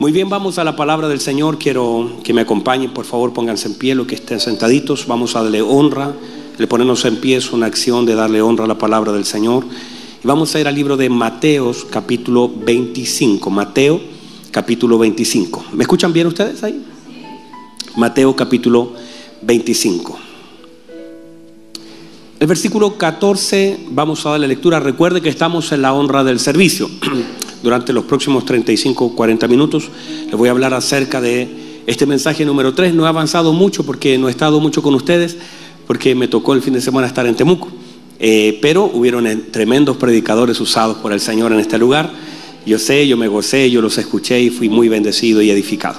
Muy bien, vamos a la palabra del Señor. Quiero que me acompañen, por favor, pónganse en pie, los que estén sentaditos. Vamos a darle honra. Le ponemos en pie es una acción de darle honra a la palabra del Señor. Y vamos a ir al libro de Mateos, capítulo 25. Mateo, capítulo 25. ¿Me escuchan bien ustedes ahí? Mateo, capítulo 25. El versículo 14, vamos a darle lectura. Recuerde que estamos en la honra del servicio. Durante los próximos 35 o 40 minutos les voy a hablar acerca de este mensaje número 3. No he avanzado mucho porque no he estado mucho con ustedes, porque me tocó el fin de semana estar en Temuco. Eh, pero hubieron tremendos predicadores usados por el Señor en este lugar. Yo sé, yo me gocé, yo los escuché y fui muy bendecido y edificado.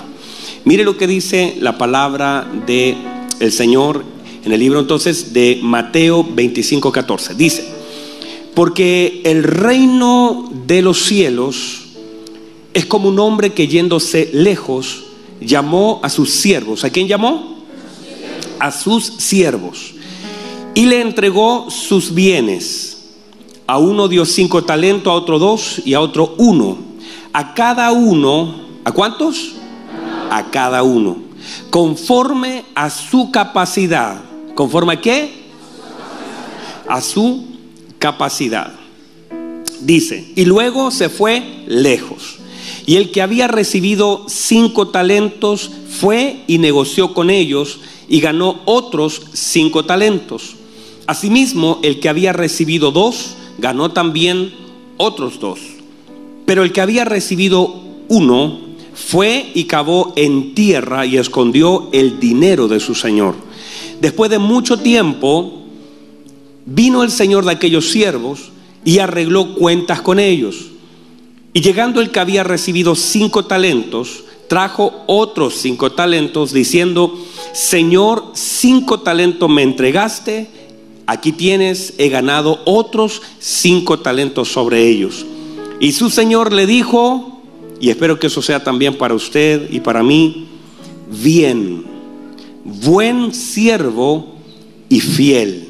Mire lo que dice la palabra del el Señor en el libro entonces de Mateo 25, 14. Dice, porque el reino de los cielos es como un hombre que yéndose lejos llamó a sus siervos. ¿A quién llamó? A sus siervos. Y le entregó sus bienes. A uno dio cinco talentos, a otro dos y a otro uno. A cada uno, ¿a cuántos? A cada uno. Conforme a su capacidad ¿Conforme a qué? A su capacidad. Dice, y luego se fue lejos. Y el que había recibido cinco talentos fue y negoció con ellos y ganó otros cinco talentos. Asimismo, el que había recibido dos, ganó también otros dos. Pero el que había recibido uno, fue y cavó en tierra y escondió el dinero de su señor. Después de mucho tiempo, vino el Señor de aquellos siervos y arregló cuentas con ellos. Y llegando el que había recibido cinco talentos, trajo otros cinco talentos, diciendo, Señor, cinco talentos me entregaste, aquí tienes, he ganado otros cinco talentos sobre ellos. Y su Señor le dijo, y espero que eso sea también para usted y para mí, bien buen siervo y fiel.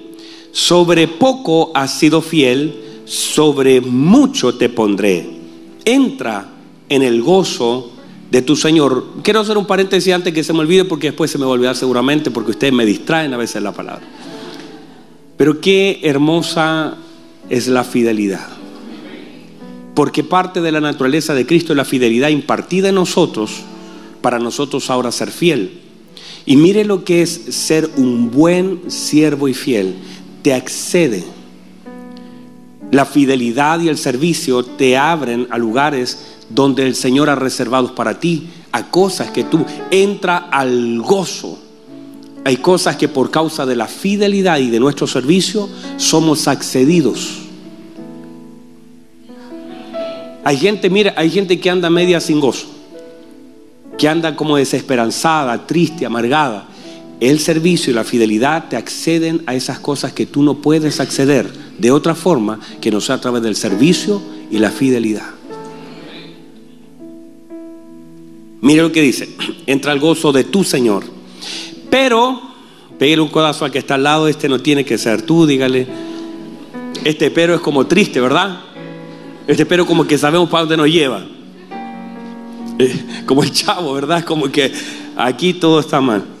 Sobre poco has sido fiel, sobre mucho te pondré. Entra en el gozo de tu Señor. Quiero hacer un paréntesis antes que se me olvide porque después se me va a olvidar seguramente porque ustedes me distraen a veces la palabra. Pero qué hermosa es la fidelidad. Porque parte de la naturaleza de Cristo es la fidelidad impartida en nosotros para nosotros ahora ser fiel. Y mire lo que es ser un buen siervo y fiel. Te accede. La fidelidad y el servicio te abren a lugares donde el Señor ha reservado para ti, a cosas que tú entra al gozo. Hay cosas que por causa de la fidelidad y de nuestro servicio somos accedidos. Hay gente, mira, hay gente que anda media sin gozo que anda como desesperanzada, triste, amargada. El servicio y la fidelidad te acceden a esas cosas que tú no puedes acceder de otra forma que no sea a través del servicio y la fidelidad. Mire lo que dice, entra el gozo de tu Señor. Pero, pégale un codazo al que está al lado, este no tiene que ser tú, dígale. Este pero es como triste, ¿verdad? Este pero como que sabemos para dónde nos lleva. como el chavo, ¿verdad? Como que aquí todo está mal.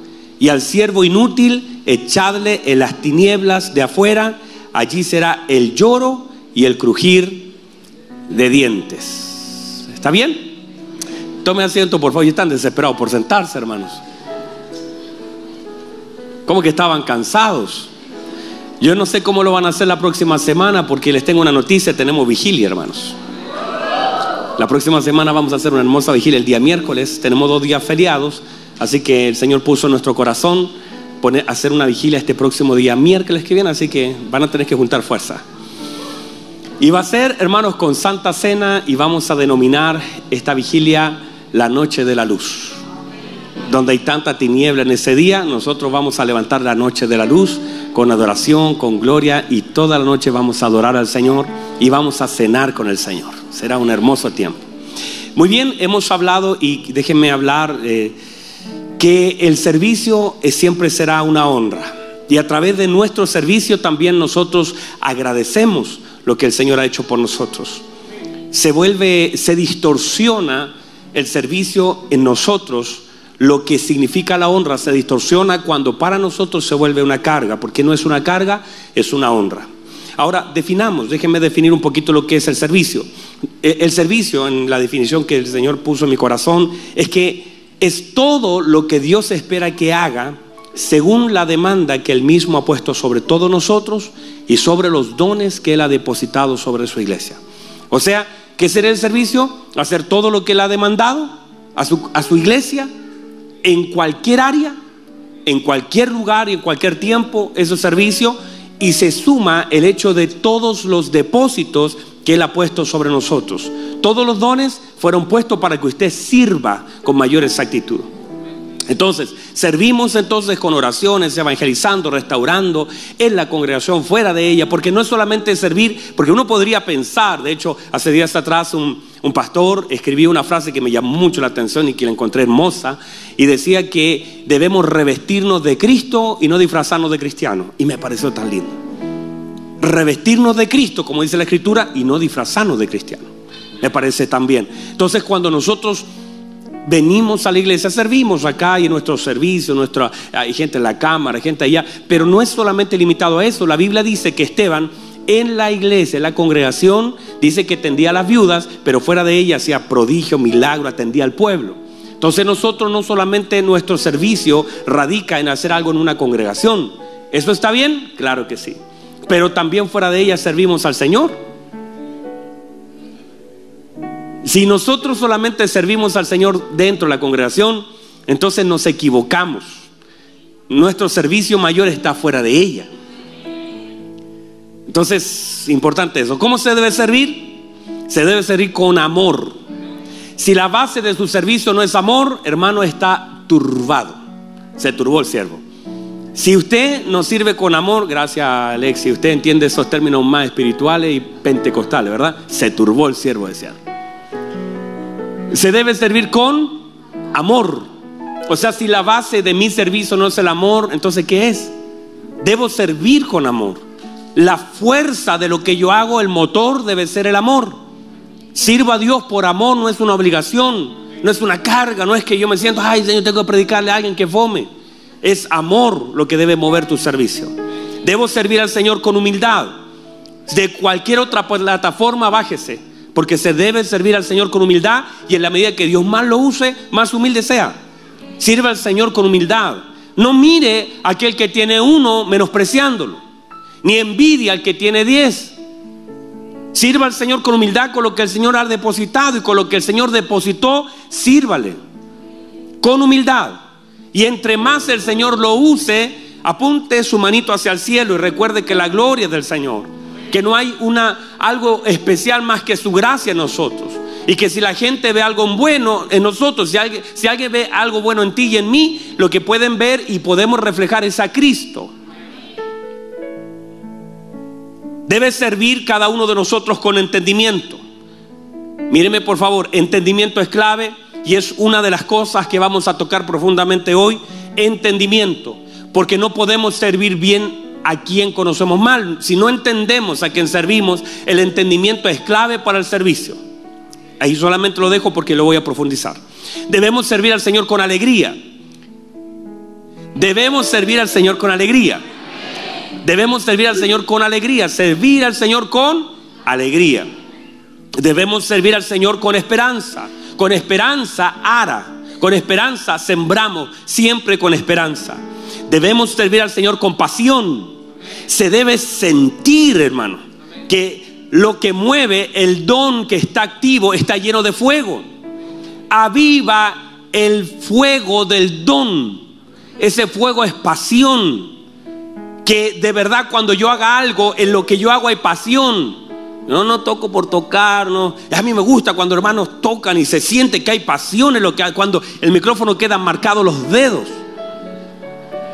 Y al siervo inútil, echadle en las tinieblas de afuera, allí será el lloro y el crujir de dientes. ¿Está bien? Tome asiento, por favor. Y están desesperados por sentarse, hermanos. ¿Cómo que estaban cansados? Yo no sé cómo lo van a hacer la próxima semana porque les tengo una noticia, tenemos vigilia, hermanos. La próxima semana vamos a hacer una hermosa vigilia el día miércoles, tenemos dos días feriados, así que el Señor puso en nuestro corazón hacer una vigilia este próximo día miércoles que viene, así que van a tener que juntar fuerza. Y va a ser, hermanos, con Santa Cena y vamos a denominar esta vigilia la noche de la luz. Donde hay tanta tiniebla en ese día, nosotros vamos a levantar la noche de la luz con adoración, con gloria y toda la noche vamos a adorar al Señor y vamos a cenar con el Señor. Será un hermoso tiempo. Muy bien, hemos hablado y déjenme hablar eh, que el servicio siempre será una honra. Y a través de nuestro servicio también nosotros agradecemos lo que el Señor ha hecho por nosotros. Se vuelve, se distorsiona el servicio en nosotros, lo que significa la honra se distorsiona cuando para nosotros se vuelve una carga, porque no es una carga, es una honra. Ahora, definamos, déjenme definir un poquito lo que es el servicio. E, el servicio, en la definición que el Señor puso en mi corazón, es que es todo lo que Dios espera que haga según la demanda que Él mismo ha puesto sobre todos nosotros y sobre los dones que Él ha depositado sobre su iglesia. O sea, ¿Qué será el servicio? Hacer todo lo que Él ha demandado a su, a su iglesia, en cualquier área, en cualquier lugar y en cualquier tiempo, ese servicio, y se suma el hecho de todos los depósitos que Él ha puesto sobre nosotros. Todos los dones fueron puestos para que usted sirva con mayor exactitud. Entonces, servimos entonces con oraciones, evangelizando, restaurando en la congregación, fuera de ella, porque no es solamente servir, porque uno podría pensar, de hecho, hace días atrás un, pastor escribió una frase que me llamó mucho la atención y que la encontré hermosa, y decía que debemos revestirnos de Cristo y no disfrazarnos de cristianos, y me pareció tan lindo. Revestirnos de Cristo, como dice la Escritura, y no disfrazarnos de cristianos. Me parece tan bien. Entonces, cuando nosotros venimos a la iglesia, servimos acá y en nuestro servicio, nuestra, hay gente en la cámara, hay gente allá, pero no es solamente limitado a eso. La Biblia dice que Esteban en la iglesia, en la congregación, dice que tendía a las viudas, pero fuera de ella hacía prodigio, milagro, atendía al pueblo. Entonces nosotros no solamente nuestro servicio radica en hacer algo en una congregación. ¿Eso está bien? Claro que sí. Pero también fuera de ella servimos al Señor. Si nosotros solamente servimos al Señor dentro de la congregación, entonces nos equivocamos. Nuestro servicio mayor está fuera de ella. Entonces, importante eso. ¿Cómo se debe servir? Se debe servir con amor. Si la base de su servicio no es amor, hermano, está turbado. Se turbó el siervo. Si usted no sirve con amor, gracias Alex, si usted entiende esos términos más espirituales y pentecostales, ¿verdad? Se turbó el siervo, decía. Se debe servir con amor. O sea, si la base de mi servicio no es el amor, entonces ¿qué es? Debo servir con amor. La fuerza de lo que yo hago, el motor debe ser el amor. Sirvo a Dios por amor, no es una obligación, no es una carga, no es que yo me siento, ay Señor, tengo que predicarle a alguien que fome. Es amor lo que debe mover tu servicio. Debo servir al Señor con humildad. De cualquier otra plataforma, bájese. Porque se debe servir al Señor con humildad y en la medida que Dios más lo use, más humilde sea. Sirva al Señor con humildad. No mire a aquel que tiene uno menospreciándolo, ni envidia al que tiene diez. Sirva al Señor con humildad con lo que el Señor ha depositado y con lo que el Señor depositó, sírvale. Con humildad. Y entre más el Señor lo use, apunte su manito hacia el cielo y recuerde que la gloria es del Señor que no hay una, algo especial más que su gracia en nosotros. Y que si la gente ve algo bueno en nosotros, si alguien, si alguien ve algo bueno en ti y en mí, lo que pueden ver y podemos reflejar es a Cristo. Debe servir cada uno de nosotros con entendimiento. Míreme por favor, entendimiento es clave. Y es una de las cosas que vamos a tocar profundamente hoy, entendimiento, porque no podemos servir bien a quien conocemos mal. Si no entendemos a quien servimos, el entendimiento es clave para el servicio. Ahí solamente lo dejo porque lo voy a profundizar. Debemos servir al Señor con alegría. Debemos servir al Señor con alegría. Debemos servir al Señor con alegría. Servir al Señor con alegría. Debemos servir al Señor con esperanza. Con esperanza ara. Con esperanza sembramos. Siempre con esperanza. Debemos servir al Señor con pasión. Se debe sentir, hermano, que lo que mueve el don que está activo está lleno de fuego. Aviva el fuego del don. Ese fuego es pasión. Que de verdad cuando yo haga algo, en lo que yo hago hay pasión. No, no toco por tocar, no. A mí me gusta cuando hermanos tocan y se siente que hay pasión en lo que cuando el micrófono queda marcado los dedos.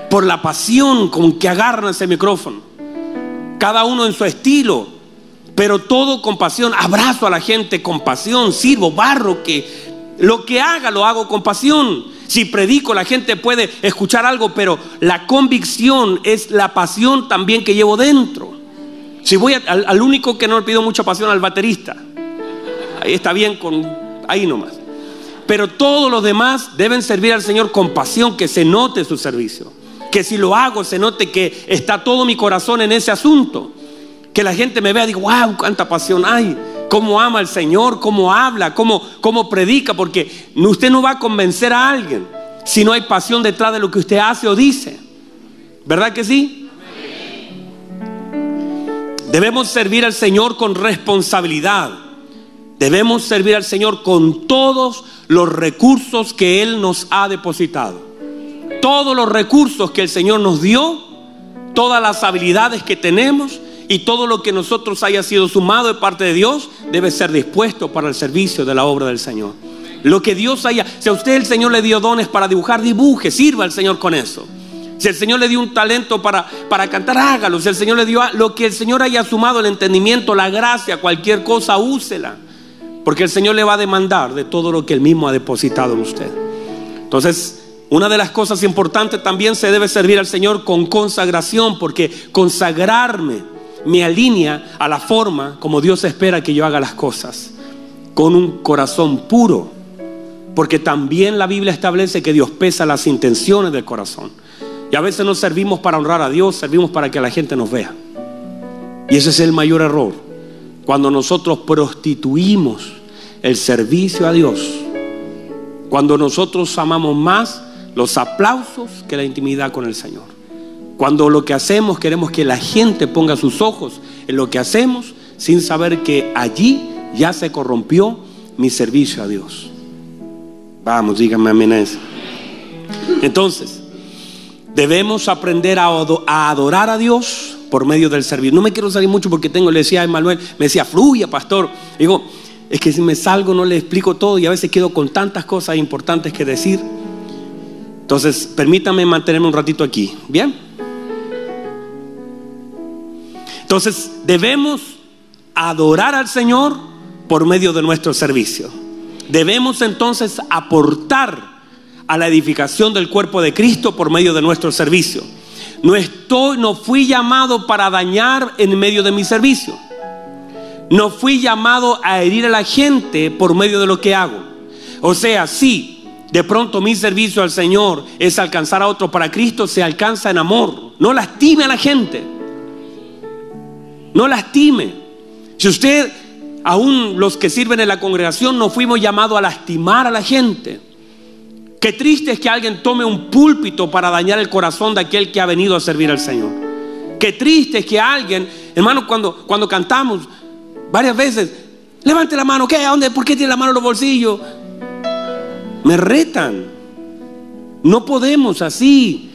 Por la pasión con que agarran ese micrófono. Cada uno en su estilo, pero todo con pasión. Abrazo a la gente con pasión, sirvo, barro, que lo que haga lo hago con pasión. Si predico, la gente puede escuchar algo, pero la convicción es la pasión también que llevo dentro. Si voy al, único que no le pido mucha pasión al baterista, ahí está bien con ahí nomás. Pero todos los demás deben servir al Señor con pasión, que se note su servicio. Que si lo hago, se note que está todo mi corazón en ese asunto. Que la gente me vea y diga, wow, cuánta pasión hay. Cómo ama al Señor, cómo habla, cómo, cómo predica. Porque usted no va a convencer a alguien si no hay pasión detrás de lo que usted hace o dice. ¿Verdad que sí? Debemos servir al Señor con responsabilidad. Debemos servir al Señor con todos los recursos que Él nos ha depositado. Todos los recursos que el Señor nos dio, todas las habilidades que tenemos y todo lo que nosotros haya sido sumado de parte de Dios debe ser dispuesto para el servicio de la obra del Señor. Lo que Dios haya, si a usted el Señor le dio dones para dibujar, dibuje, sirva al Señor con eso. Si el Señor le dio un talento para, para cantar, hágalo. Si el Señor le dio lo que el Señor haya sumado, el entendimiento, la gracia, cualquier cosa, úsela. Porque el Señor le va a demandar de todo lo que Él mismo ha depositado en usted. Entonces, una de las cosas importantes también se debe servir al Señor con consagración, porque consagrarme me alinea a la forma como Dios espera que yo haga las cosas, con un corazón puro. Porque también la Biblia establece que Dios pesa las intenciones del corazón. Y a veces no servimos para honrar a Dios, servimos para que la gente nos vea. Y ese es el mayor error. Cuando nosotros prostituimos el servicio a Dios. Cuando nosotros amamos más los aplausos que la intimidad con el Señor. Cuando lo que hacemos queremos que la gente ponga sus ojos en lo que hacemos sin saber que allí ya se corrompió mi servicio a Dios. Vamos, díganme amén Entonces, Debemos aprender a adorar a Dios por medio del servicio. No me quiero salir mucho porque tengo, le decía a Emanuel, me decía, fluya, pastor. Digo, es que si me salgo no le explico todo y a veces quedo con tantas cosas importantes que decir. Entonces, permítame mantenerme un ratito aquí. ¿Bien? Entonces, debemos adorar al Señor por medio de nuestro servicio. Debemos entonces aportar a la edificación del cuerpo de Cristo por medio de nuestro servicio. No estoy, no fui llamado para dañar en medio de mi servicio. No fui llamado a herir a la gente por medio de lo que hago. O sea, si de pronto mi servicio al Señor es alcanzar a otro para Cristo, se alcanza en amor. No lastime a la gente. No lastime. Si usted, aún los que sirven en la congregación, no fuimos llamados a lastimar a la gente. Qué triste es que alguien tome un púlpito para dañar el corazón de aquel que ha venido a servir al Señor. Qué triste es que alguien, hermano, cuando, cuando cantamos varias veces, levante la mano, ¿qué? ¿A dónde? ¿Por qué tiene la mano en los bolsillos? Me retan. No podemos así.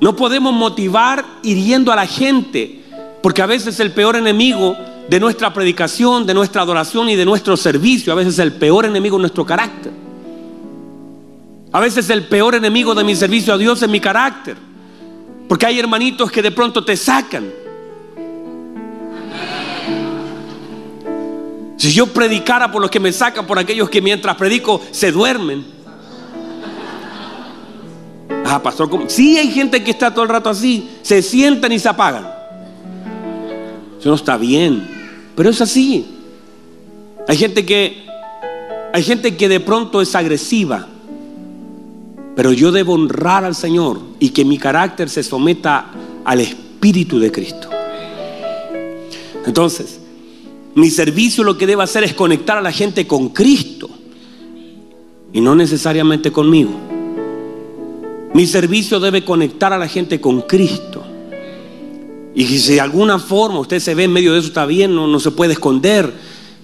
No podemos motivar hiriendo a la gente, porque a veces el peor enemigo de nuestra predicación, de nuestra adoración y de nuestro servicio, a veces el peor enemigo es nuestro carácter. A veces el peor enemigo de mi servicio a Dios es mi carácter. Porque hay hermanitos que de pronto te sacan. Si yo predicara por los que me sacan, por aquellos que mientras predico se duermen. Ah, pastor, ¿cómo? sí hay gente que está todo el rato así, se sientan y se apagan. Eso no está bien, pero es así. Hay gente que hay gente que de pronto es agresiva, pero yo debo honrar al Señor y que mi carácter se someta al Espíritu de Cristo. Entonces, mi servicio lo que debe hacer es conectar a la gente con Cristo y no necesariamente conmigo. Mi servicio debe conectar a la gente con Cristo. Y si de alguna forma usted se ve en medio de eso, está bien, no, no se puede esconder.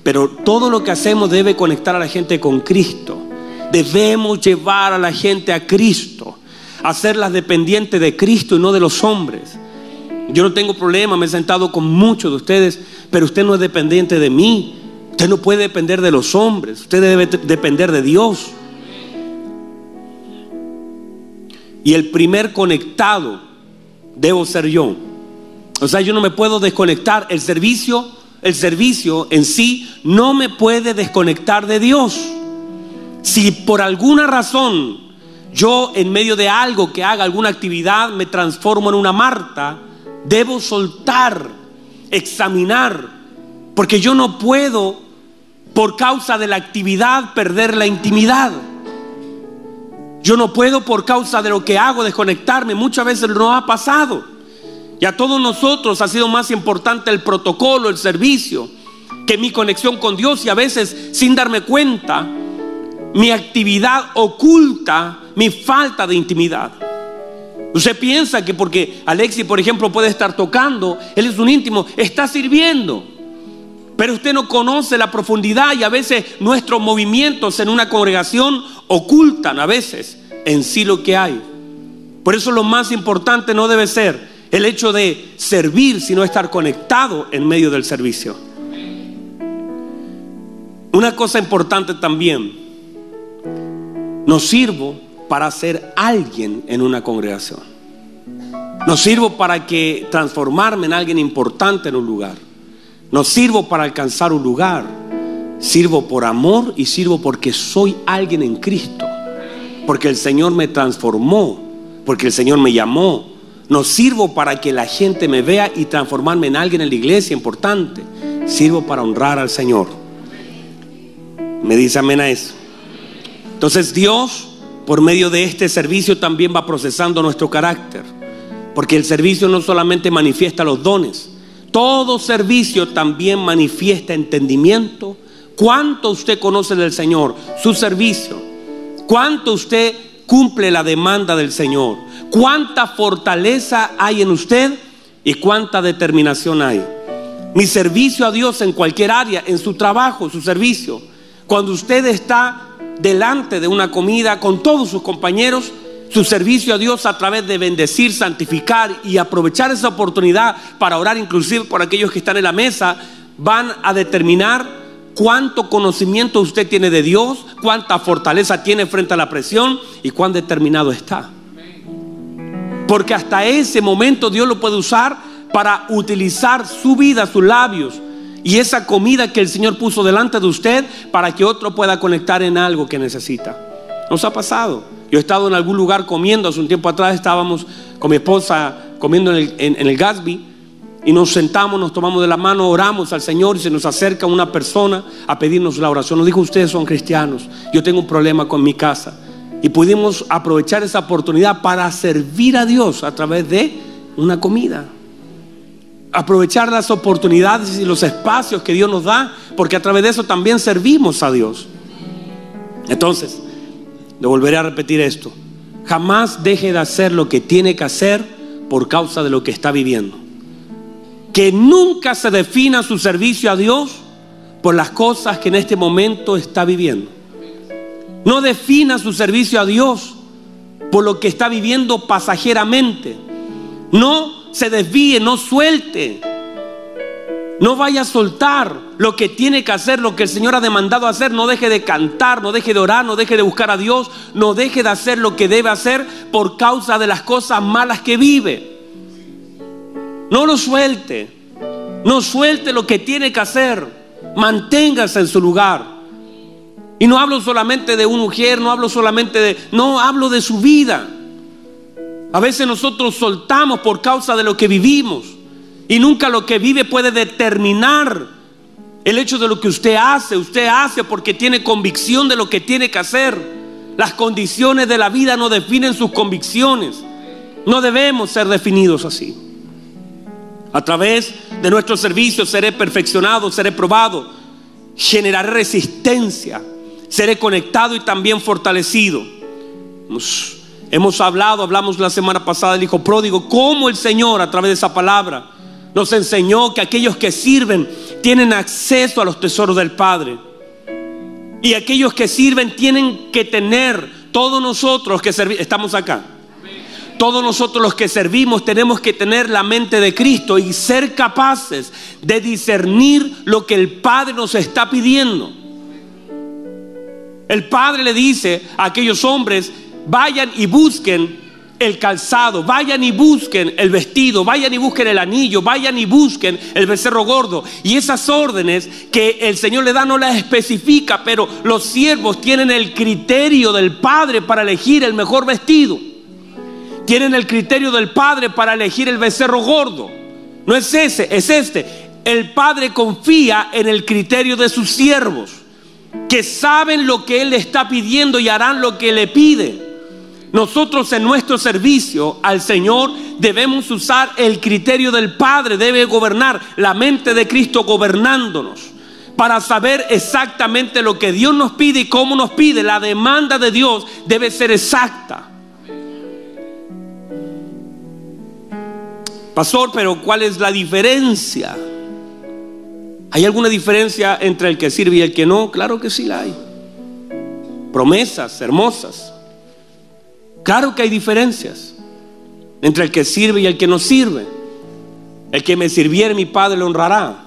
Pero todo lo que hacemos debe conectar a la gente con Cristo. Debemos llevar a la gente a Cristo, hacerlas dependientes de Cristo y no de los hombres. Yo no tengo problema, me he sentado con muchos de ustedes, pero usted no es dependiente de mí. Usted no puede depender de los hombres, usted debe depender de Dios. Y el primer conectado debo ser yo. O sea, yo no me puedo desconectar. El servicio, el servicio en sí no me puede desconectar de Dios. Si por alguna razón yo en medio de algo que haga alguna actividad me transformo en una Marta, debo soltar, examinar, porque yo no puedo, por causa de la actividad, perder la intimidad. Yo no puedo, por causa de lo que hago, desconectarme. Muchas veces no ha pasado. Y a todos nosotros ha sido más importante el protocolo, el servicio, que mi conexión con Dios y a veces, sin darme cuenta, mi actividad oculta mi falta de intimidad. Usted piensa que porque Alexi, por ejemplo, puede estar tocando, él es un íntimo, está sirviendo. Pero usted no conoce la profundidad y a veces nuestros movimientos en una congregación ocultan a veces en sí lo que hay. Por eso lo más importante no debe ser el hecho de servir, sino estar conectado en medio del servicio. Una cosa importante también, no sirvo para ser alguien en una congregación. No sirvo para que transformarme en alguien importante en un lugar. No sirvo para alcanzar un lugar. Sirvo por amor y sirvo porque soy alguien en Cristo. Porque el Señor me transformó. Porque el Señor me llamó. No sirvo para que la gente me vea y transformarme en alguien en la iglesia importante. Sirvo para honrar al Señor. Me dice amén a eso. Entonces Dios por medio de este servicio también va procesando nuestro carácter. Porque el servicio no solamente manifiesta los dones, todo servicio también manifiesta entendimiento. ¿Cuánto usted conoce del Señor? Su servicio. ¿Cuánto usted cumple la demanda del Señor? ¿Cuánta fortaleza hay en usted y cuánta determinación hay? Mi servicio a Dios en cualquier área, en su trabajo, su servicio. Cuando usted está delante de una comida con todos sus compañeros, su servicio a Dios a través de bendecir, santificar y aprovechar esa oportunidad para orar inclusive por aquellos que están en la mesa, van a determinar cuánto conocimiento usted tiene de Dios, cuánta fortaleza tiene frente a la presión y cuán determinado está. Porque hasta ese momento Dios lo puede usar para utilizar su vida, sus labios, y esa comida que el Señor puso delante de usted para que otro pueda conectar en algo que necesita. Nos ha pasado. Yo he estado en algún lugar comiendo, hace un tiempo atrás estábamos con mi esposa comiendo en el, en, Gatsby y nos sentamos, nos tomamos de la mano, oramos al Señor y se nos acerca una persona a pedirnos la oración. Nos dijo, ustedes son cristianos, yo tengo un problema con mi casa. Y pudimos aprovechar esa oportunidad para servir a Dios a través de una comida aprovechar las oportunidades y los espacios que Dios nos da, porque a través de eso también servimos a Dios. Entonces, le volveré a repetir esto. Jamás deje de hacer lo que tiene que hacer por causa de lo que está viviendo. Que nunca se defina su servicio a Dios por las cosas que en este momento está viviendo. No defina su servicio a Dios por lo que está viviendo pasajeramente. No se desvíe, no suelte. No vaya a soltar lo que tiene que hacer, lo que el Señor ha demandado hacer. No deje de cantar, no deje de orar, no deje de buscar a Dios, no deje de hacer lo que debe hacer por causa de las cosas malas que vive. No lo suelte, no suelte lo que tiene que hacer. Manténgase en su lugar. Y no hablo solamente de una mujer, no hablo solamente de... No, hablo de su vida. A veces nosotros soltamos por causa de lo que vivimos. Y nunca lo que vive puede determinar el hecho de lo que usted hace. Usted hace porque tiene convicción de lo que tiene que hacer. Las condiciones de la vida no definen sus convicciones. No debemos ser definidos así. A través de nuestro servicio seré perfeccionado, seré probado, generaré resistencia, seré conectado y también fortalecido. Hemos, hemos, hablado, hablamos la semana pasada del Hijo Pródigo, cómo el Señor a través de esa palabra nos enseñó que aquellos que sirven tienen acceso a los tesoros del Padre. Y aquellos que sirven tienen que tener, todos nosotros que estamos acá, todos nosotros los que servimos tenemos que tener la mente de Cristo y ser capaces de discernir lo que el Padre nos está pidiendo. El Padre le dice a aquellos hombres, vayan y busquen el calzado, vayan y busquen el vestido, vayan y busquen el anillo, vayan y busquen el becerro gordo. Y esas órdenes que el Señor le da no las especifica, pero los siervos tienen el criterio del Padre para elegir el mejor vestido. Tienen el criterio del Padre para elegir el becerro gordo. No es ese, es este. El Padre confía en el criterio de sus siervos, que saben lo que Él está pidiendo y harán lo que le pide. Nosotros en nuestro servicio al Señor debemos usar el criterio del Padre, debe gobernar la mente de Cristo gobernándonos para saber exactamente lo que Dios nos pide y cómo nos pide. La demanda de Dios debe ser exacta. Pastor, pero ¿cuál es la diferencia? ¿Hay alguna diferencia entre el que sirve y el que no? Claro que sí la hay. Promesas hermosas. Claro que hay diferencias entre el que sirve y el que no sirve. El que me sirviere, mi Padre le honrará.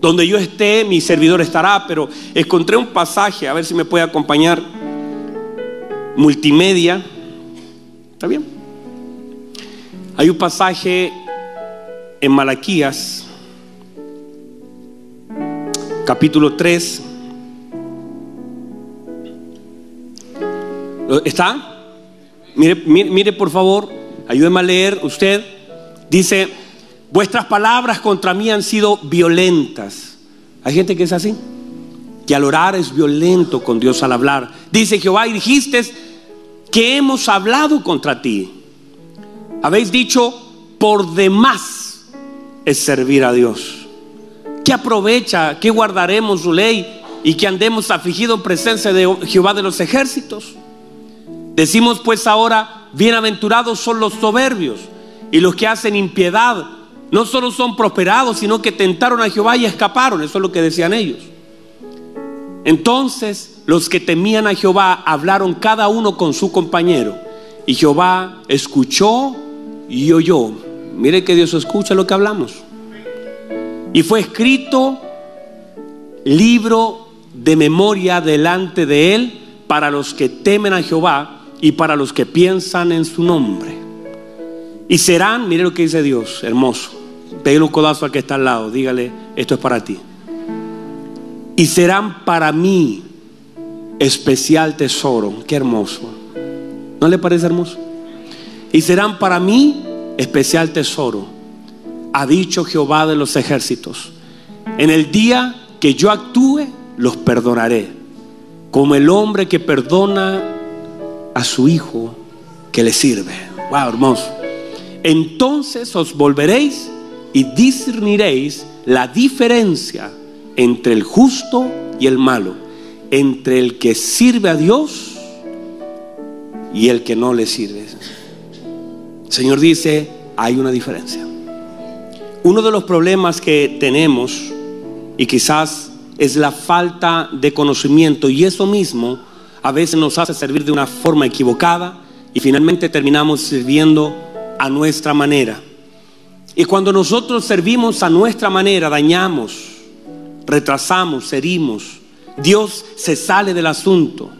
Donde yo esté, mi servidor estará. Pero encontré un pasaje, a ver si me puede acompañar. Multimedia. ¿Está bien? Hay un pasaje en Malaquías, capítulo 3. ¿Está? Mire, mire, por favor, ayúdeme a leer usted. Dice, vuestras palabras contra mí han sido violentas. Hay gente que es así, que al orar es violento con Dios al hablar. Dice Jehová y dijiste que hemos hablado contra ti. Habéis dicho, por demás es servir a Dios. ¿Qué aprovecha? ¿Qué guardaremos su ley? Y que andemos afligidos en presencia de Jehová de los ejércitos. Decimos pues ahora, bienaventurados son los soberbios y los que hacen impiedad. No solo son prosperados, sino que tentaron a Jehová y escaparon. Eso es lo que decían ellos. Entonces los que temían a Jehová hablaron cada uno con su compañero. Y Jehová escuchó y oyó. Mire que Dios escucha lo que hablamos. Y fue escrito libro de memoria delante de él para los que temen a Jehová y para los que piensan en su nombre. Y serán, mire lo que dice Dios, hermoso. Pégale un codazo al que está al lado, dígale, esto es para ti. Y serán para mí especial tesoro. Qué hermoso. ¿No le parece hermoso? Y serán para mí especial tesoro. Ha dicho Jehová de los ejércitos. En el día que yo actúe, los perdonaré. Como el hombre que perdona a su Hijo que le sirve. Wow, hermoso. Entonces os volveréis y discerniréis la diferencia entre el justo y el malo, entre el que sirve a Dios y el que no le sirve. Señor dice, hay una diferencia. Uno de los problemas que tenemos, y quizás es la falta de conocimiento, y eso mismo a veces nos hace servir de una forma equivocada y finalmente terminamos sirviendo a nuestra manera. Y cuando nosotros servimos a nuestra manera, dañamos, retrasamos, herimos. Dios se sale del asunto.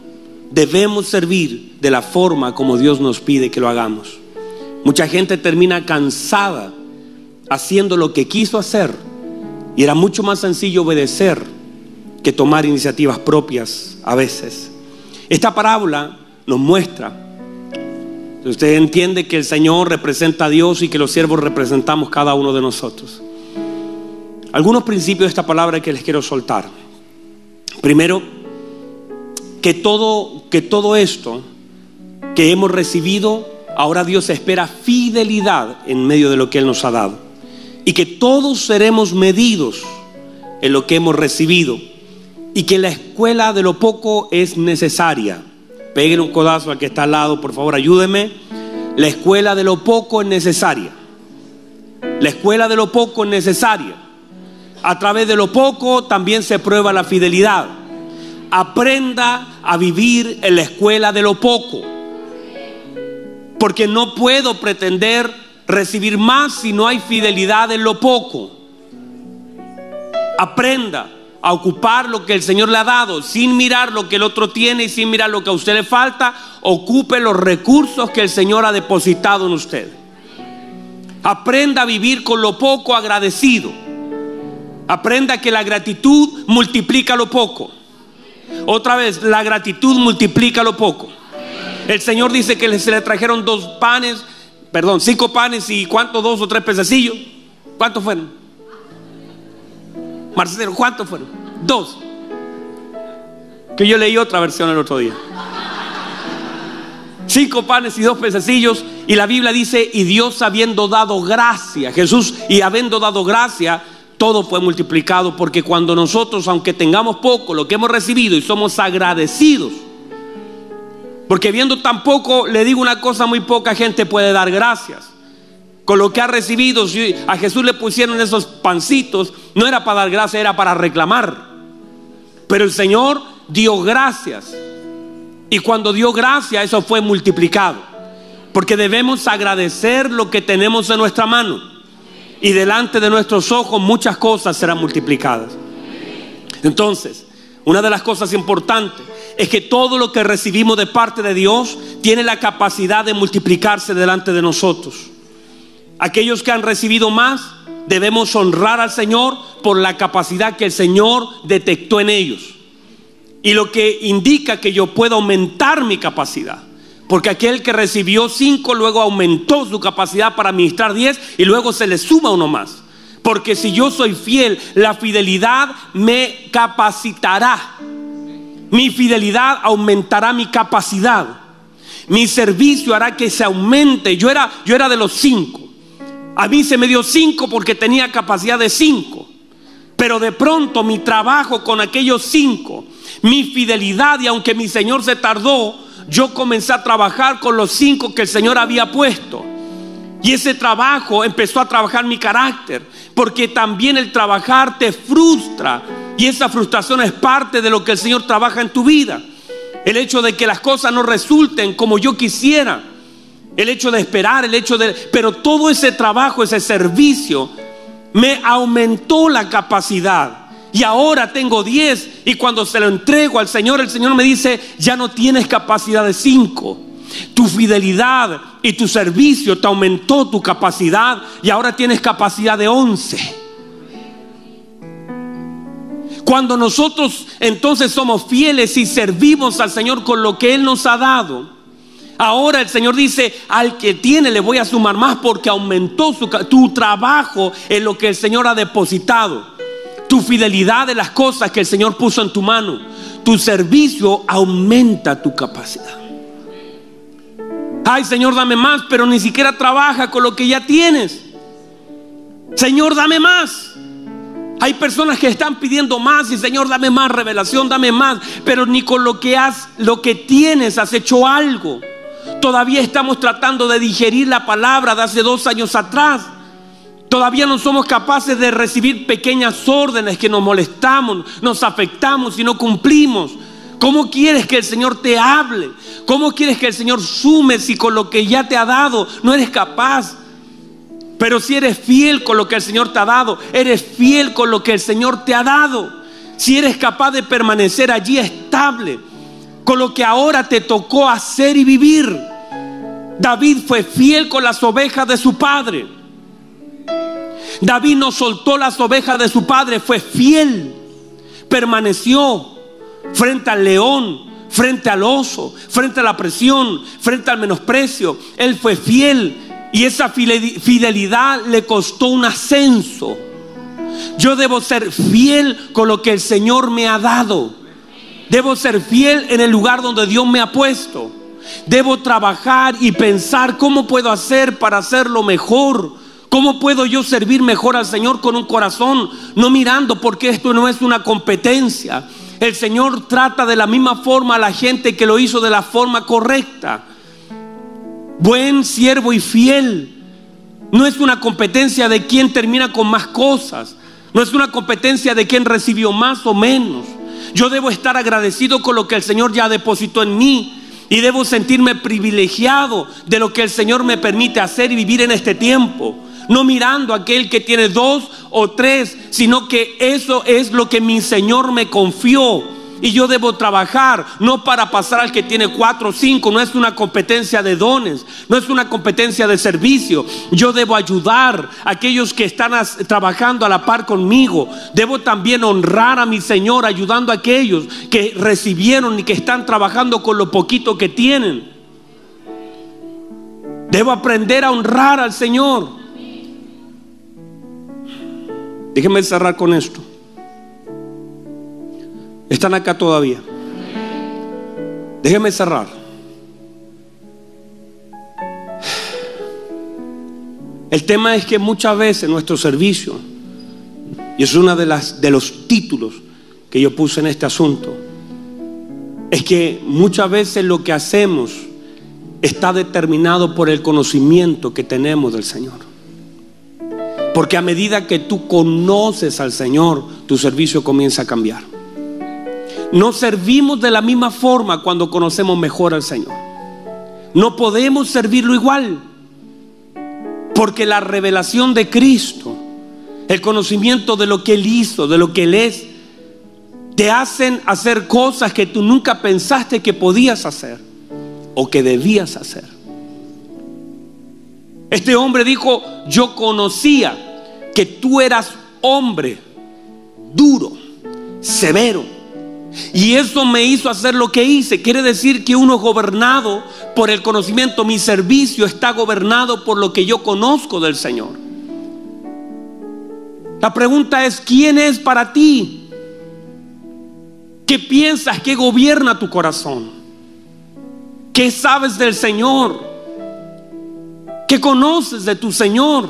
Debemos servir de la forma como Dios nos pide que lo hagamos. Mucha gente termina cansada haciendo lo que quiso hacer Y era mucho más sencillo obedecer que tomar iniciativas propias a veces. Esta parábola nos muestra, usted entiende que el Señor representa a Dios y que los siervos representamos cada uno de nosotros. Algunos principios de esta palabra que les quiero soltar. Primero, que todo, que todo esto que hemos recibido, ahora Dios espera fidelidad en medio de lo que Él nos ha dado. Y que todos seremos medidos en lo que hemos recibido. Y que la escuela de lo poco es necesaria. Peguen un codazo al que está al lado, por favor, ayúdeme. La escuela de lo poco es necesaria. La escuela de lo poco es necesaria. A través de lo poco también se prueba la fidelidad. Aprenda a vivir en la escuela de lo poco. Porque no puedo pretender recibir más si no hay fidelidad en lo poco. Aprenda a ocupar lo que el Señor le ha dado, sin mirar lo que el otro tiene y sin mirar lo que a usted le falta. Ocupe los recursos que el Señor ha depositado en usted. Aprenda a vivir con lo poco agradecido. Aprenda que la gratitud multiplica lo poco. Otra vez, la gratitud multiplica lo poco. El Señor dice que se le trajeron dos panes, perdón, cinco panes y cuántos, dos o tres pececillos. ¿Cuántos fueron? Marcelo, ¿cuántos fueron? Dos. Que yo leí otra versión el otro día. Cinco panes y dos pececillos. Y la Biblia dice, y Dios habiendo dado gracia, Jesús y habiendo dado gracia, todo fue multiplicado porque cuando nosotros, aunque tengamos poco, lo que hemos recibido y somos agradecidos, porque viendo tan poco, le digo una cosa, muy poca gente puede dar gracias. Con lo que ha recibido, a Jesús le pusieron esos pancitos, no era para dar gracias, era para reclamar. Pero el Señor dio gracias. Y cuando dio gracias, eso fue multiplicado. Porque debemos agradecer lo que tenemos en nuestra mano y delante de nuestros ojos muchas cosas serán multiplicadas. Entonces, una de las cosas importantes es que todo lo que recibimos de parte de Dios tiene la capacidad de multiplicarse delante de nosotros. Aquellos que han recibido más, debemos honrar al Señor por la capacidad que el Señor detectó en ellos. Y lo que indica que yo puedo aumentar mi capacidad. Porque aquel que recibió cinco luego aumentó su capacidad para administrar diez y luego se le suma uno más. Porque si yo soy fiel, la fidelidad me capacitará. Mi fidelidad aumentará mi capacidad. Mi servicio hará que se aumente. Yo era, yo era de los cinco. A mí se me dio cinco porque tenía capacidad de cinco. Pero de pronto mi trabajo con aquellos cinco, mi fidelidad y aunque mi Señor se tardó, yo comencé a trabajar con los cinco que el Señor había puesto. Y ese trabajo empezó a trabajar mi carácter, porque también el trabajar te frustra. Y esa frustración es parte de lo que el Señor trabaja en tu vida. El hecho de que las cosas no resulten como yo quisiera. El hecho de esperar, el hecho de... Pero todo ese trabajo, ese servicio, me aumentó la capacidad y ahora tengo 10 y cuando se lo entrego al Señor, el Señor me dice, ya no tienes capacidad de 5. Tu fidelidad y tu servicio te aumentó tu capacidad y ahora tienes capacidad de 11. Cuando nosotros entonces somos fieles y servimos al Señor con lo que Él nos ha dado, ahora el Señor dice, al que tiene le voy a sumar más porque aumentó su, tu trabajo en lo que el Señor ha depositado tu fidelidad de las cosas que el Señor puso en tu mano, tu servicio aumenta tu capacidad. Ay, Señor, dame más, pero ni siquiera trabaja con lo que ya tienes. Señor, dame más. Hay personas que están pidiendo más y Señor, dame más revelación, dame más, pero ni con lo que has lo que tienes has hecho algo. Todavía estamos tratando de digerir la palabra de hace dos años atrás. Todavía no somos capaces de recibir pequeñas órdenes que nos molestamos, nos afectamos y no cumplimos. ¿Cómo quieres que el Señor te hable? ¿Cómo quieres que el Señor sume si con lo que ya te ha dado no eres capaz? Pero si eres fiel con lo que el Señor te ha dado, eres fiel con lo que el Señor te ha dado. Si eres capaz de permanecer allí estable con lo que ahora te tocó hacer y vivir. David fue fiel con las ovejas de su padre. David no soltó las ovejas de su padre, fue fiel, permaneció frente al león, frente al oso, frente a la presión, frente al menosprecio. Él fue fiel y esa fidelidad le costó un ascenso. Yo debo ser fiel con lo que el Señor me ha dado. Debo ser fiel en el lugar donde Dios me ha puesto. Debo trabajar y pensar cómo puedo hacer para hacerlo mejor. ¿Cómo puedo yo servir mejor al Señor con un corazón? No mirando porque esto no es una competencia. El Señor trata de la misma forma a la gente que lo hizo de la forma correcta. Buen siervo y fiel. No es una competencia de quién termina con más cosas. No es una competencia de quién recibió más o menos. Yo debo estar agradecido con lo que el Señor ya depositó en mí. Y debo sentirme privilegiado de lo que el Señor me permite hacer y vivir en este tiempo. No mirando a aquel que tiene dos o tres, sino que eso es lo que mi Señor me confió. Y yo debo trabajar, no para pasar al que tiene cuatro o cinco, no es una competencia de dones, no es una competencia de servicio. Yo debo ayudar a aquellos que están trabajando a la par conmigo. Debo también honrar a mi Señor ayudando a aquellos que recibieron y que están trabajando con lo poquito que tienen. Debo aprender a honrar al Señor. Déjenme cerrar con esto. Están acá todavía. Déjenme cerrar. El tema es que muchas veces nuestro servicio, y es uno de, de los títulos que yo puse en este asunto, es que muchas veces lo que hacemos está determinado por el conocimiento que tenemos del Señor. Porque a medida que tú conoces al Señor, tu servicio comienza a cambiar. No servimos de la misma forma cuando conocemos mejor al Señor. No podemos servirlo igual. Porque la revelación de Cristo, el conocimiento de lo que Él hizo, de lo que Él es, te hacen hacer cosas que tú nunca pensaste que podías hacer o que debías hacer. Este hombre dijo, yo conocía que tú eras hombre duro, severo y eso me hizo hacer lo que hice. Quiere decir que uno gobernado por el conocimiento. Mi servicio está gobernado por lo que yo conozco del Señor. La pregunta es, ¿quién es para ti? ¿Qué piensas que gobierna tu corazón? ¿Qué sabes del Señor? ¿Qué conoces de tu Señor?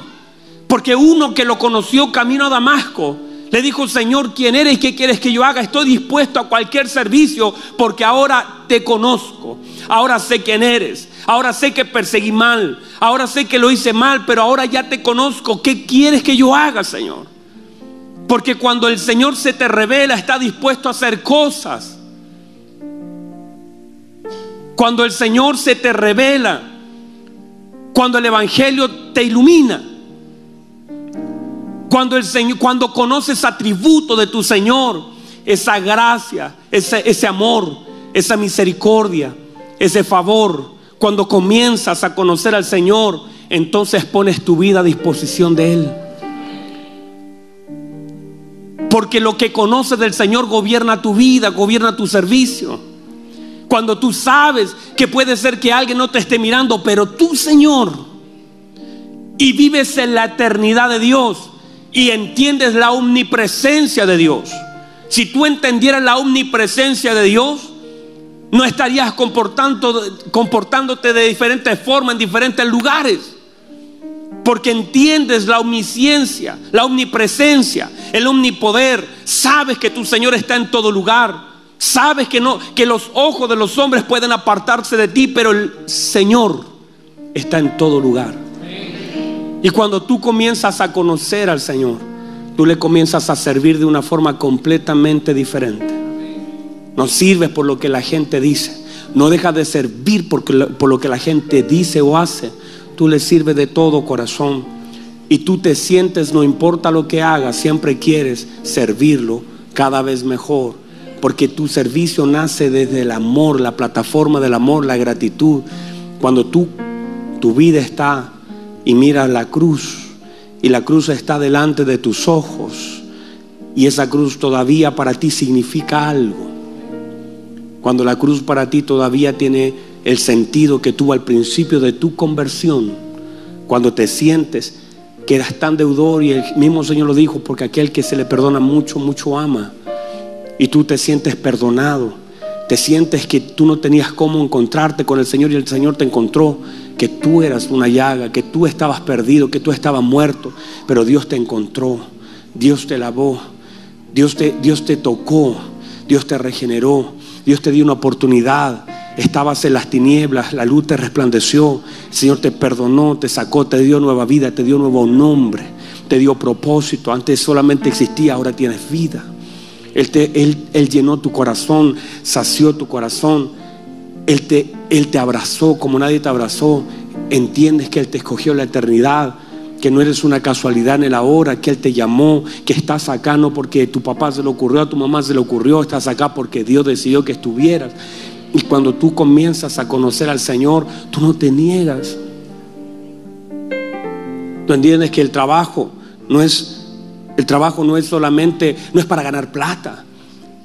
Porque uno que lo conoció camino a Damasco, le dijo, Señor, ¿quién eres qué quieres que yo haga? Estoy dispuesto a cualquier servicio porque ahora te conozco. Ahora sé quién eres. Ahora sé que perseguí mal. Ahora sé que lo hice mal, pero ahora ya te conozco. ¿Qué quieres que yo haga, Señor? Porque cuando el Señor se te revela, está dispuesto a hacer cosas. Cuando el Señor se te revela, cuando el Evangelio te ilumina, cuando, el Señor, cuando conoces atributo de tu Señor, esa gracia, ese, ese amor, esa misericordia, ese favor, cuando comienzas a conocer al Señor, entonces pones tu vida a disposición de Él. Porque lo que conoces del Señor gobierna tu vida, gobierna tu servicio. Cuando tú sabes que puede ser que alguien no te esté mirando, pero tú, Señor, y vives en la eternidad de Dios, y entiendes la omnipresencia de Dios. Si tú entendieras la omnipresencia de Dios, no estarías comportándote de diferentes formas en diferentes lugares. Porque entiendes la omnisciencia, la omnipresencia, el omnipoder. Sabes que tu Señor está en todo lugar. Sabes que no que los ojos de los hombres pueden apartarse de ti, pero el Señor está en todo lugar. Y cuando tú comienzas a conocer al Señor, tú le comienzas a servir de una forma completamente diferente. No sirves por lo que la gente dice. No dejas de servir por lo que la gente dice o hace. Tú le sirves de todo corazón. Y tú te sientes, no importa lo que hagas, siempre quieres servirlo cada vez mejor. Porque tu servicio nace desde el amor, la plataforma del amor, la gratitud. Cuando tú, tu vida está y mira la cruz y la cruz está delante de tus ojos y esa cruz todavía para ti significa algo. Cuando la cruz para ti todavía tiene el sentido que tuvo al principio de tu conversión, cuando te sientes que eras tan deudor y el mismo Señor lo dijo, porque aquel que se le perdona mucho, mucho ama, y tú te sientes perdonado, te sientes que tú no tenías cómo encontrarte con el Señor y el Señor te encontró, que tú eras una llaga, que tú estabas perdido, que tú estabas muerto, pero Dios te encontró, Dios te lavó, Dios te, Dios te tocó, Dios te regeneró, Dios te dio una oportunidad. Estabas en las tinieblas, la luz te resplandeció, el Señor te perdonó, te sacó, te dio nueva vida, te dio nuevo nombre, te dio propósito. Antes solamente existía, ahora tienes vida. Él, te, él, él llenó tu corazón, sació tu corazón. Él te, él te abrazó como nadie te abrazó. Entiendes que Él te escogió la eternidad que no eres una casualidad en el ahora, que Él te llamó, que estás acá no porque tu papá se le ocurrió, a tu mamá se le ocurrió, estás acá porque Dios decidió que estuvieras. Y cuando tú comienzas a conocer al Señor, tú no te niegas. Tú entiendes que el trabajo no es, el trabajo no es solamente, no es para ganar plata.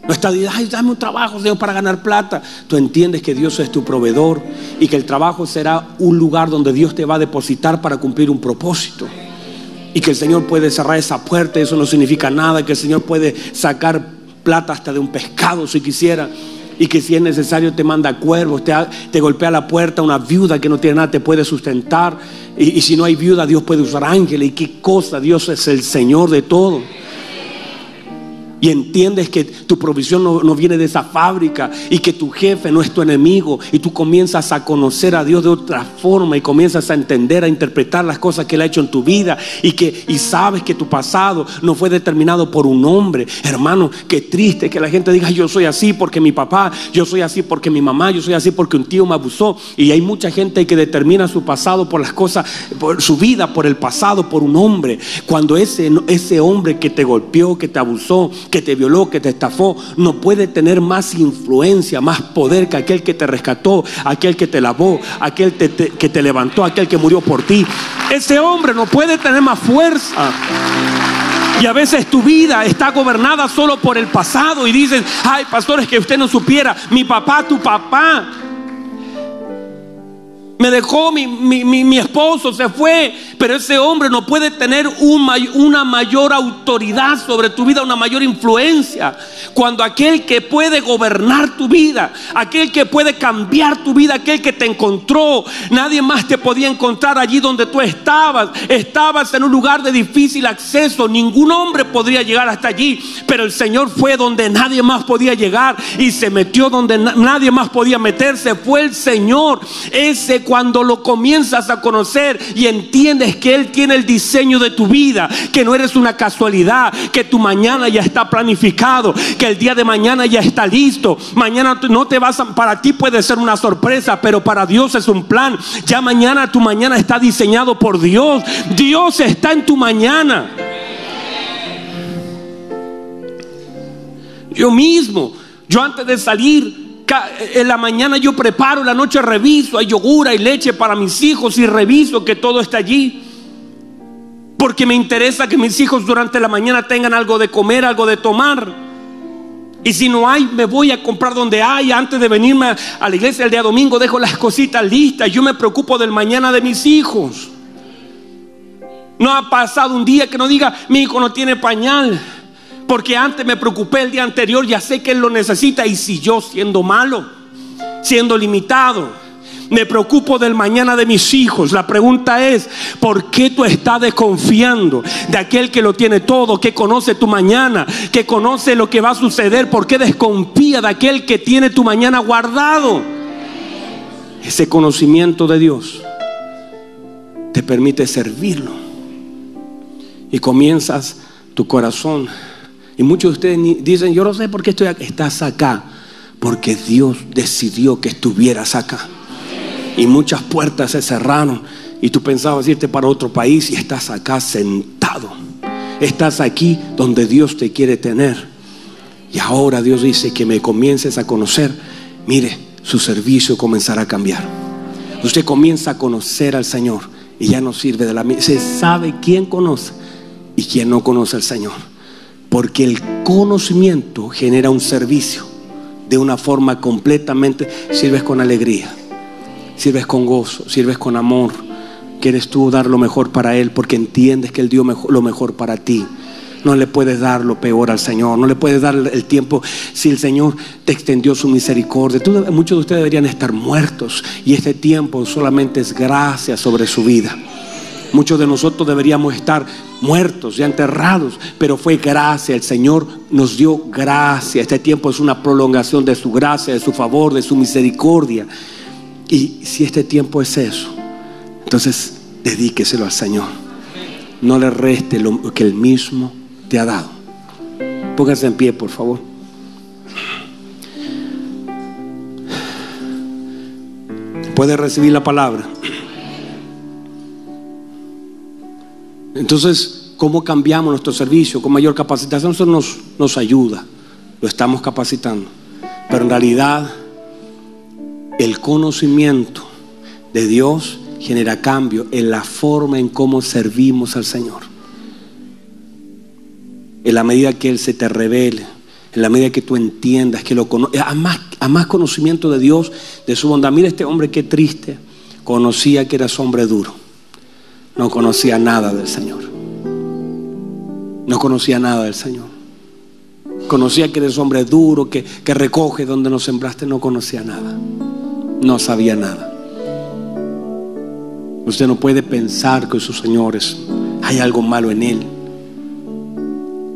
No está diciendo, ay, dame un trabajo, Dios, para ganar plata. Tú entiendes que Dios es tu proveedor y que el trabajo será un lugar donde Dios te va a depositar para cumplir un propósito. Y que el Señor puede cerrar esa puerta, eso no significa nada, que el Señor puede sacar plata hasta de un pescado si quisiera. Y que si es necesario te manda cuervos, te, te golpea la puerta una viuda que no tiene nada, te puede sustentar. Y, y si no hay viuda, Dios puede usar ángeles. ¿Y qué cosa? Dios es el Señor de todo y entiendes que tu provisión no, viene de esa fábrica y que tu jefe no es tu enemigo y tú comienzas a conocer a Dios de otra forma y comienzas a entender, a interpretar las cosas que Él ha hecho en tu vida y que y sabes que tu pasado no fue determinado por un hombre. Hermano, qué triste que la gente diga yo soy así porque mi papá, yo soy así porque mi mamá, yo soy así porque un tío me abusó y hay mucha gente que determina su pasado por las cosas, por su vida, por el pasado, por un hombre. Cuando ese, ese hombre que te golpeó, que te abusó, que te violó, que te estafó, no puede tener más influencia, más poder que aquel que te rescató, aquel que te lavó, aquel que te levantó, aquel que murió por ti. Ese hombre no puede tener más fuerza. Y a veces tu vida está gobernada solo por el pasado y dices, ay, pastores, que usted no supiera, mi papá, tu papá, me dejó mi, mi, esposo, se fue, pero ese hombre no puede tener una mayor autoridad sobre tu vida, una mayor influencia. Cuando aquel que puede gobernar tu vida, aquel que puede cambiar tu vida, aquel que te encontró, nadie más te podía encontrar allí donde tú estabas. Estabas en un lugar de difícil acceso, ningún hombre podría llegar hasta allí, pero el Señor fue donde nadie más podía llegar y se metió donde nadie más podía meterse. Fue el Señor ese cuando lo comienzas a conocer y entiendes que Él tiene el diseño de tu vida, que no eres una casualidad, que tu mañana ya está planificado, que el día de mañana ya está listo. Mañana no te vas a, para ti puede ser una sorpresa, pero para Dios es un plan. Ya mañana tu mañana está diseñado por Dios. Dios está en tu mañana. Yo mismo, yo antes de salir en la mañana yo preparo, la noche reviso, hay yogur, hay leche para mis hijos y reviso que todo está allí. Porque me interesa que mis hijos durante la mañana tengan algo de comer, algo de tomar. Y si no hay, me voy a comprar donde hay. Antes de venirme a la iglesia el día domingo, dejo las cositas listas. Yo me preocupo del mañana de mis hijos. No ha pasado un día que no diga, mi hijo no tiene pañal. Porque antes me preocupé el día anterior, ya sé que Él lo necesita. Y si yo siendo malo, siendo limitado, me preocupo del mañana de mis hijos. La pregunta es, ¿por qué tú estás desconfiando de aquel que lo tiene todo, que conoce tu mañana, que conoce lo que va a suceder? ¿Por qué desconfía de aquel que tiene tu mañana guardado? Ese conocimiento de Dios te permite servirlo. Y comienzas tu corazón y muchos de ustedes dicen, yo no sé por qué estoy acá. Estás acá porque Dios decidió que estuvieras acá. Y muchas puertas se cerraron y tú pensabas irte para otro país y estás acá sentado. Estás aquí donde Dios te quiere tener. Y ahora Dios dice que me comiences a conocer. Mire, su servicio comenzará a cambiar. Usted comienza a conocer al Señor y ya no sirve de la misma. Se sabe quién conoce y quién no conoce al Señor. Porque el conocimiento genera un servicio de una forma completamente, sirves con alegría, sirves con gozo, sirves con amor. Quieres tú dar lo mejor para Él porque entiendes que Él dio lo mejor para ti. No le puedes dar lo peor al Señor, no le puedes dar el tiempo si el Señor te extendió su misericordia. muchos de ustedes deberían estar muertos y este tiempo solamente es gracia sobre su vida. Muchos de nosotros deberíamos estar muertos, ya enterrados, pero fue gracia. El Señor nos dio gracia. Este tiempo es una prolongación de su gracia, de su favor, de su misericordia. Y si este tiempo es eso, entonces dedíqueselo al Señor. No le reste lo que Él mismo te ha dado. Póngase en pie, por favor. Puede recibir la palabra. Entonces, ¿cómo cambiamos nuestro servicio? Con mayor capacitación, eso nos, nos ayuda. Lo estamos capacitando. Pero en realidad, el conocimiento de Dios genera cambio en la forma en cómo servimos al Señor en la medida que Él se te revele, en la medida que tú entiendas, que lo conozcas, a más, a más conocimiento de Dios, de su bondad. Mira este hombre qué triste, conocía que eras hombre duro, no conocía nada del Señor, no conocía nada del Señor. Conocía que eres hombre duro, que, que recoge donde no sembraste, no conocía nada, no sabía nada. Usted no puede pensar que sus señores hay algo malo en él.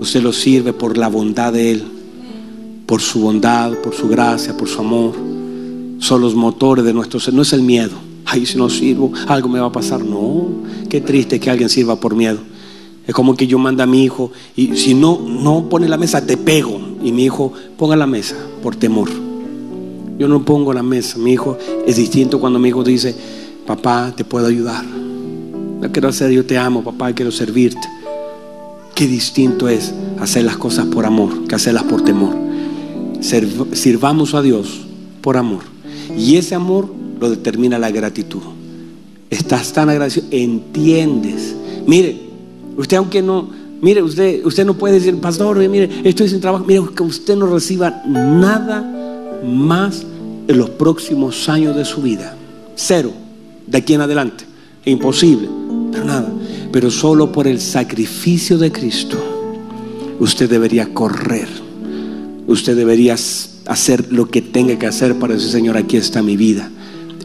Usted lo sirve por la bondad de Él, por su bondad, por su gracia, por su amor. Son los motores de nuestro ser. No es el miedo. Ay, si no sirvo, algo me va a pasar. No, qué triste que alguien sirva por miedo. Es como que yo manda a mi hijo y si no, no pone la mesa, te pego. Y mi hijo, ponga la mesa por temor. Yo no pongo la mesa. Mi hijo es distinto cuando mi hijo dice, papá, te puedo ayudar. No quiero hacer, yo te amo, papá, quiero servirte. Qué distinto es hacer las cosas por amor que hacerlas por temor. Sirvamos a Dios por amor. Y ese amor lo determina la gratitud. Estás tan agradecido, entiendes. Mire, usted aunque no, mire, usted, usted no puede decir, pastor, mire, estoy sin trabajo. Mire, que usted no reciba nada más en los próximos años de su vida. Cero, de aquí en adelante. Imposible, pero nada pero solo por el sacrificio de Cristo, usted debería correr. Usted debería hacer lo que tenga que hacer para decir, Señor, aquí está mi vida.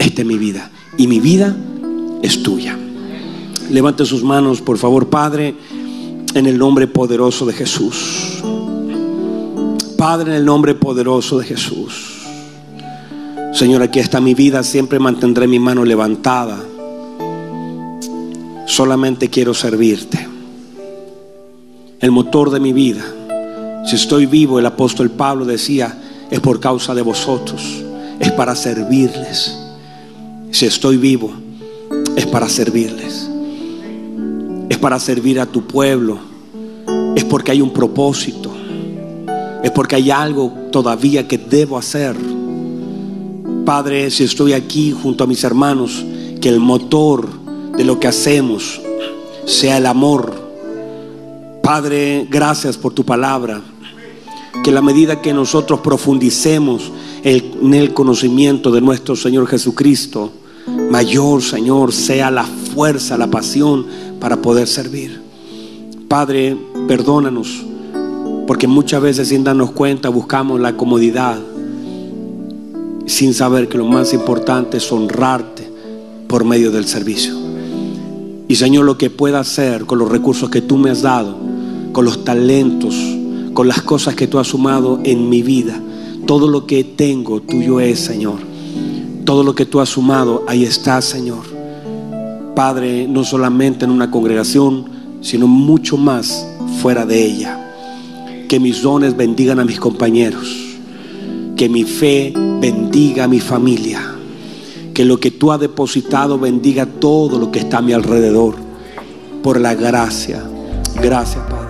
Esta es mi vida. Y mi vida es tuya. Levante sus manos, por favor, Padre, en el nombre poderoso de Jesús. Padre, en el nombre poderoso de Jesús. Señor, aquí está mi vida. Siempre mantendré mi mano levantada solamente quiero servirte. El motor de mi vida. Si estoy vivo, el apóstol Pablo decía, es por causa de vosotros, es para servirles. Si estoy vivo, es para servirles. Es para servir a tu pueblo. Es porque hay un propósito. Es porque hay algo todavía que debo hacer. Padre, si estoy aquí junto a mis hermanos, que el motor de lo que hacemos sea el amor. Padre, gracias por tu palabra. Que la medida que nosotros profundicemos en el conocimiento de nuestro Señor Jesucristo, mayor, Señor, sea la fuerza, la pasión para poder servir. Padre, perdónanos, porque muchas veces sin darnos cuenta buscamos la comodidad, sin saber que lo más importante es honrarte por medio del servicio. Y Señor, lo que pueda hacer con los recursos que tú me has dado, con los talentos, con las cosas que tú has sumado en mi vida, todo lo que tengo tuyo es, Señor. Todo lo que tú has sumado, ahí está, Señor. Padre, no solamente en una congregación, sino mucho más fuera de ella. Que mis dones bendigan a mis compañeros. Que mi fe bendiga a mi familia que lo que tú has depositado bendiga todo lo que está a mi alrededor. Por la gracia. Gracias, Padre.